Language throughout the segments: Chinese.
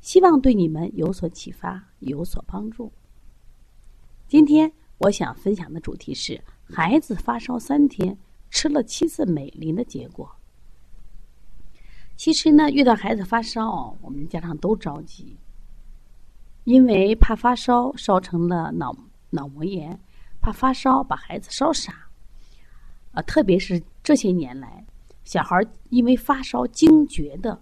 希望对你们有所启发，有所帮助。今天我想分享的主题是孩子发烧三天吃了七次美林的结果。其实呢，遇到孩子发烧，我们家长都着急，因为怕发烧烧成了脑脑膜炎，怕发烧把孩子烧傻。啊，特别是这些年来，小孩因为发烧惊厥的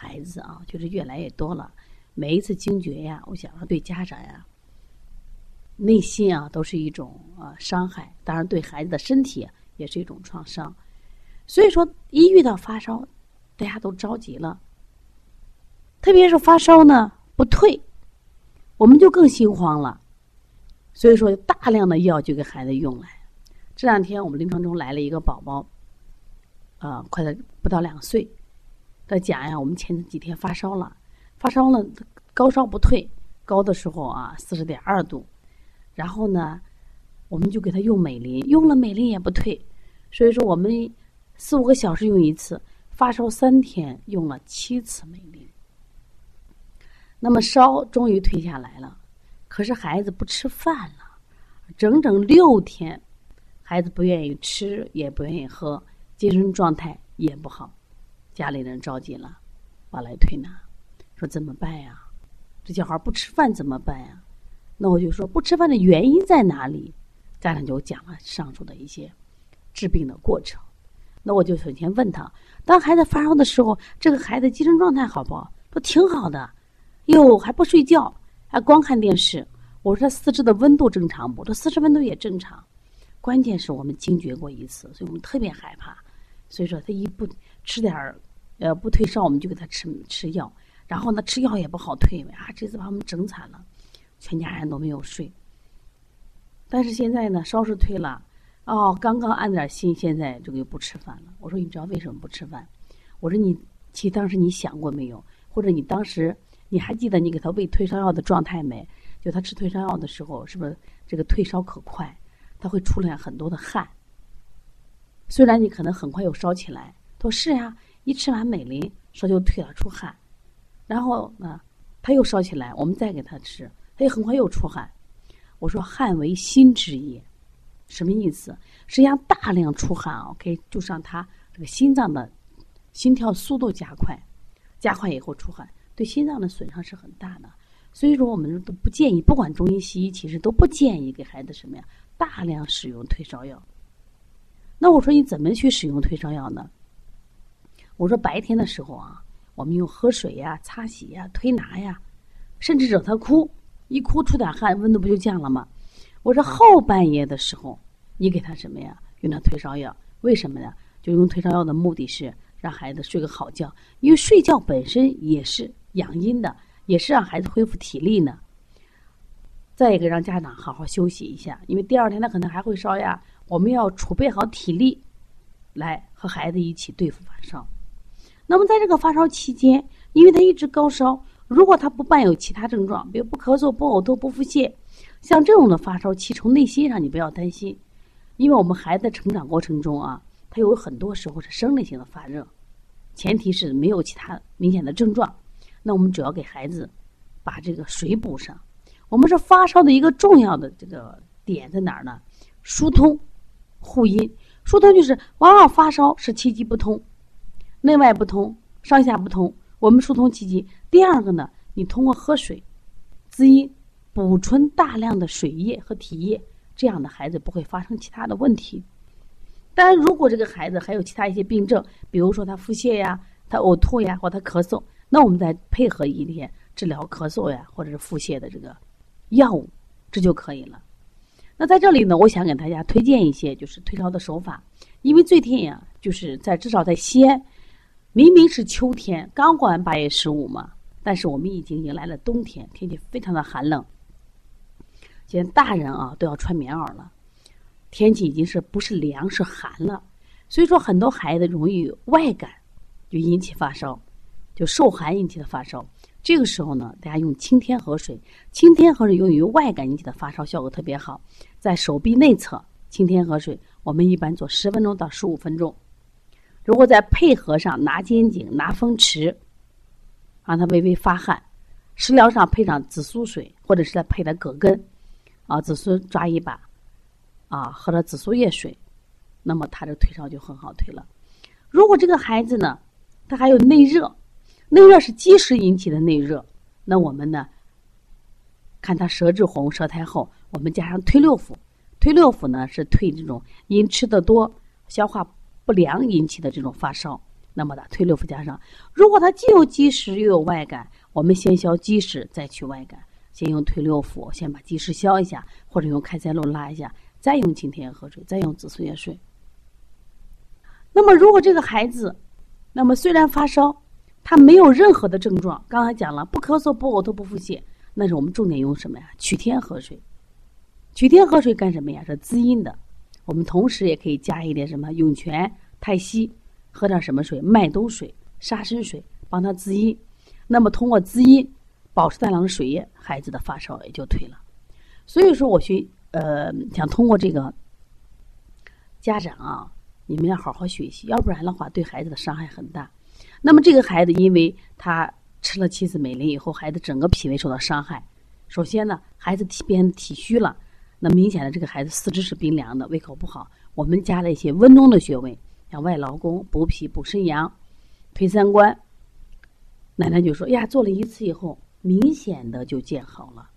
孩子啊，就是越来越多了。每一次惊厥呀，我想对家长呀，内心啊都是一种啊伤害，当然对孩子的身体也是一种创伤。所以说，一遇到发烧，大家都着急了。特别是发烧呢不退，我们就更心慌了。所以说，大量的药就给孩子用来。这两天我们临床中来了一个宝宝，啊，快到不到两岁，他讲呀，我们前几天发烧了。发烧了，高烧不退，高的时候啊，四十点二度。然后呢，我们就给他用美林，用了美林也不退，所以说我们四五个小时用一次，发烧三天用了七次美林。那么烧终于退下来了，可是孩子不吃饭了，整整六天，孩子不愿意吃，也不愿意喝，精神状态也不好，家里人着急了，我来推拿。说怎么办呀？这小孩不吃饭怎么办呀？那我就说不吃饭的原因在哪里？家长就讲了上述的一些治病的过程。那我就首先问他：当孩子发烧的时候，这个孩子精神状态好不好？说挺好的，哟还不睡觉，还光看电视。我说他四肢的温度正常不？他四肢温度也正常。关键是我们惊厥过一次，所以我们特别害怕。所以说他一不吃点儿，呃不退烧，我们就给他吃吃药。然后呢，吃药也不好退啊！这次把我们整惨了，全家人都没有睡。但是现在呢，烧是退了，哦，刚刚安点心，现在这个又不吃饭了。我说你知道为什么不吃饭？我说你其实当时你想过没有？或者你当时你还记得你给他喂退烧药的状态没？就他吃退烧药的时候，是不是这个退烧可快？他会出来很多的汗。虽然你可能很快又烧起来，他说是呀，一吃完美林，烧就退了，出汗。然后呢，他又烧起来，我们再给他吃，他又很快又出汗。我说汗为心之液，什么意思？实际上大量出汗啊，可以就是让他这个心脏的心跳速度加快，加快以后出汗，对心脏的损伤是很大的。所以说，我们都不建议，不管中医西医，其实都不建议给孩子什么呀，大量使用退烧药。那我说你怎么去使用退烧药呢？我说白天的时候啊。我们用喝水呀、擦洗呀、推拿呀，甚至惹他哭，一哭出点汗，温度不就降了吗？我说后半夜的时候，你给他什么呀？用他退烧药，为什么呢？就用退烧药的目的是让孩子睡个好觉，因为睡觉本身也是养阴的，也是让孩子恢复体力呢。再一个，让家长好好休息一下，因为第二天他可能还会烧呀。我们要储备好体力，来和孩子一起对付发烧。那么，在这个发烧期间，因为他一直高烧，如果他不伴有其他症状，比如不咳嗽、不呕吐、不腹泻，像这种的发烧期，从内心上你不要担心，因为我们孩子成长过程中啊，他有很多时候是生理性的发热，前提是没有其他明显的症状。那我们主要给孩子把这个水补上。我们是发烧的一个重要的这个点在哪儿呢？疏通、护阴。疏通就是往往发烧是气机不通。内外不通，上下不通，我们疏通气机。第二个呢，你通过喝水，滋阴，补充大量的水液和体液，这样的孩子不会发生其他的问题。当然，如果这个孩子还有其他一些病症，比如说他腹泻呀、他呕吐呀或他咳嗽，那我们再配合一些治疗咳嗽呀或者是腹泻的这个药物，这就可以了。那在这里呢，我想给大家推荐一些就是退烧的手法，因为最近呀，就是在至少在西安。明明是秋天，刚过完八月十五嘛，但是我们已经迎来了冬天，天气非常的寒冷。现在大人啊都要穿棉袄了，天气已经是不是凉是寒了，所以说很多孩子容易外感，就引起发烧，就受寒引起的发烧。这个时候呢，大家用清天河水，清天河水用于外感引起的发烧效果特别好，在手臂内侧清天河水，我们一般做十分钟到十五分钟。如果再配合上拿肩颈、拿风池，让他微微发汗，食疗上配上紫苏水，或者是再配点葛根，啊，紫苏抓一把，啊，喝了紫苏叶水，那么他的退烧就很好退了。如果这个孩子呢，他还有内热，内热是积食引起的内热，那我们呢，看他舌质红、舌苔厚，我们加上推六腑，推六腑呢是退这种因吃的多、消化。不良引起的这种发烧，那么的推六腑加上，如果他既有积食又有外感，我们先消积食再去外感，先用推六腑，先把积食消一下，或者用开塞露拉一下，再用清天河水，再用紫苏叶水。那么如果这个孩子，那么虽然发烧，他没有任何的症状，刚才讲了不咳嗽、不呕吐、不腹泻，那是我们重点用什么呀？取天河水。取天河水干什么呀？是滋阴的。我们同时也可以加一点什么涌泉、太溪，喝点什么水？麦冬水、沙参水，帮他滋阴。那么通过滋阴，保持大量的水液，孩子的发烧也就退了。所以说，我学呃想通过这个家长啊，你们要好好学习，要不然的话对孩子的伤害很大。那么这个孩子，因为他吃了七子美林以后，孩子整个脾胃受到伤害。首先呢，孩子体变体虚了。那明显的，这个孩子四肢是冰凉的，胃口不好。我们加了一些温中的穴位，像外劳宫、补脾、补肾阳、推三关。奶奶就说：“呀，做了一次以后，明显的就见好了。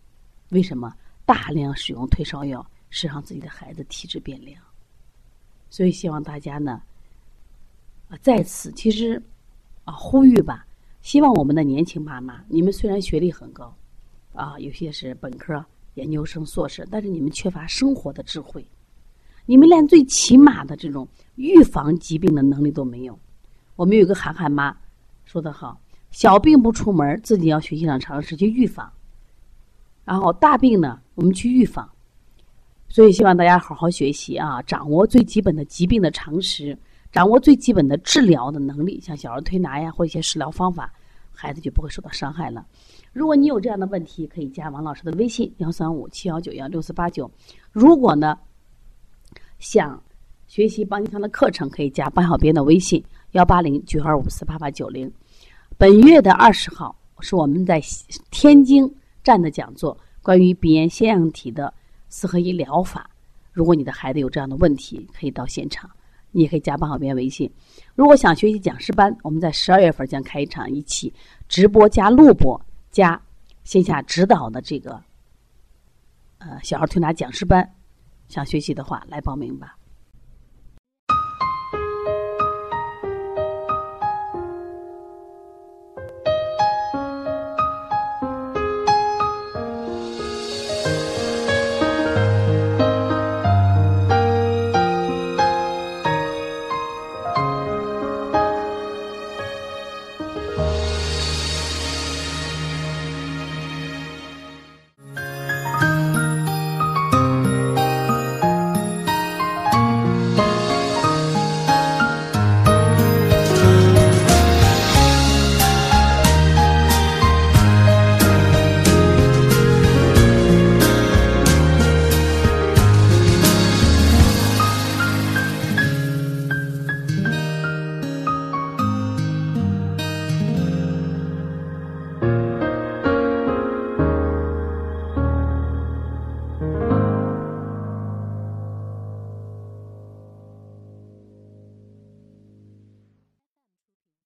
为什么？大量使用退烧药，是让自己的孩子体质变凉。所以希望大家呢，啊，在此其实啊呼吁吧，希望我们的年轻妈妈，你们虽然学历很高，啊，有些是本科。”研究生、硕士，但是你们缺乏生活的智慧，你们连最起码的这种预防疾病的能力都没有。我们有个涵涵妈说的好：“小病不出门，自己要学习上常识去预防；然后大病呢，我们去预防。”所以希望大家好好学习啊，掌握最基本的疾病的常识，掌握最基本的治疗的能力，像小儿推拿呀，或一些食疗方法，孩子就不会受到伤害了。如果你有这样的问题，可以加王老师的微信幺三五七幺九幺六四八九。如果呢，想学习邦尼康的课程，可以加邦小编的微信幺八零九二五四八八九零。本月的二十号是我们在天津站的讲座，关于鼻炎腺样体的四合一疗法。如果你的孩子有这样的问题，可以到现场，你也可以加邦小编微信。如果想学习讲师班，我们在十二月份将开一场一起直播加录播。加线下指导的这个呃小孩推拿讲师班想学习的话来报名吧。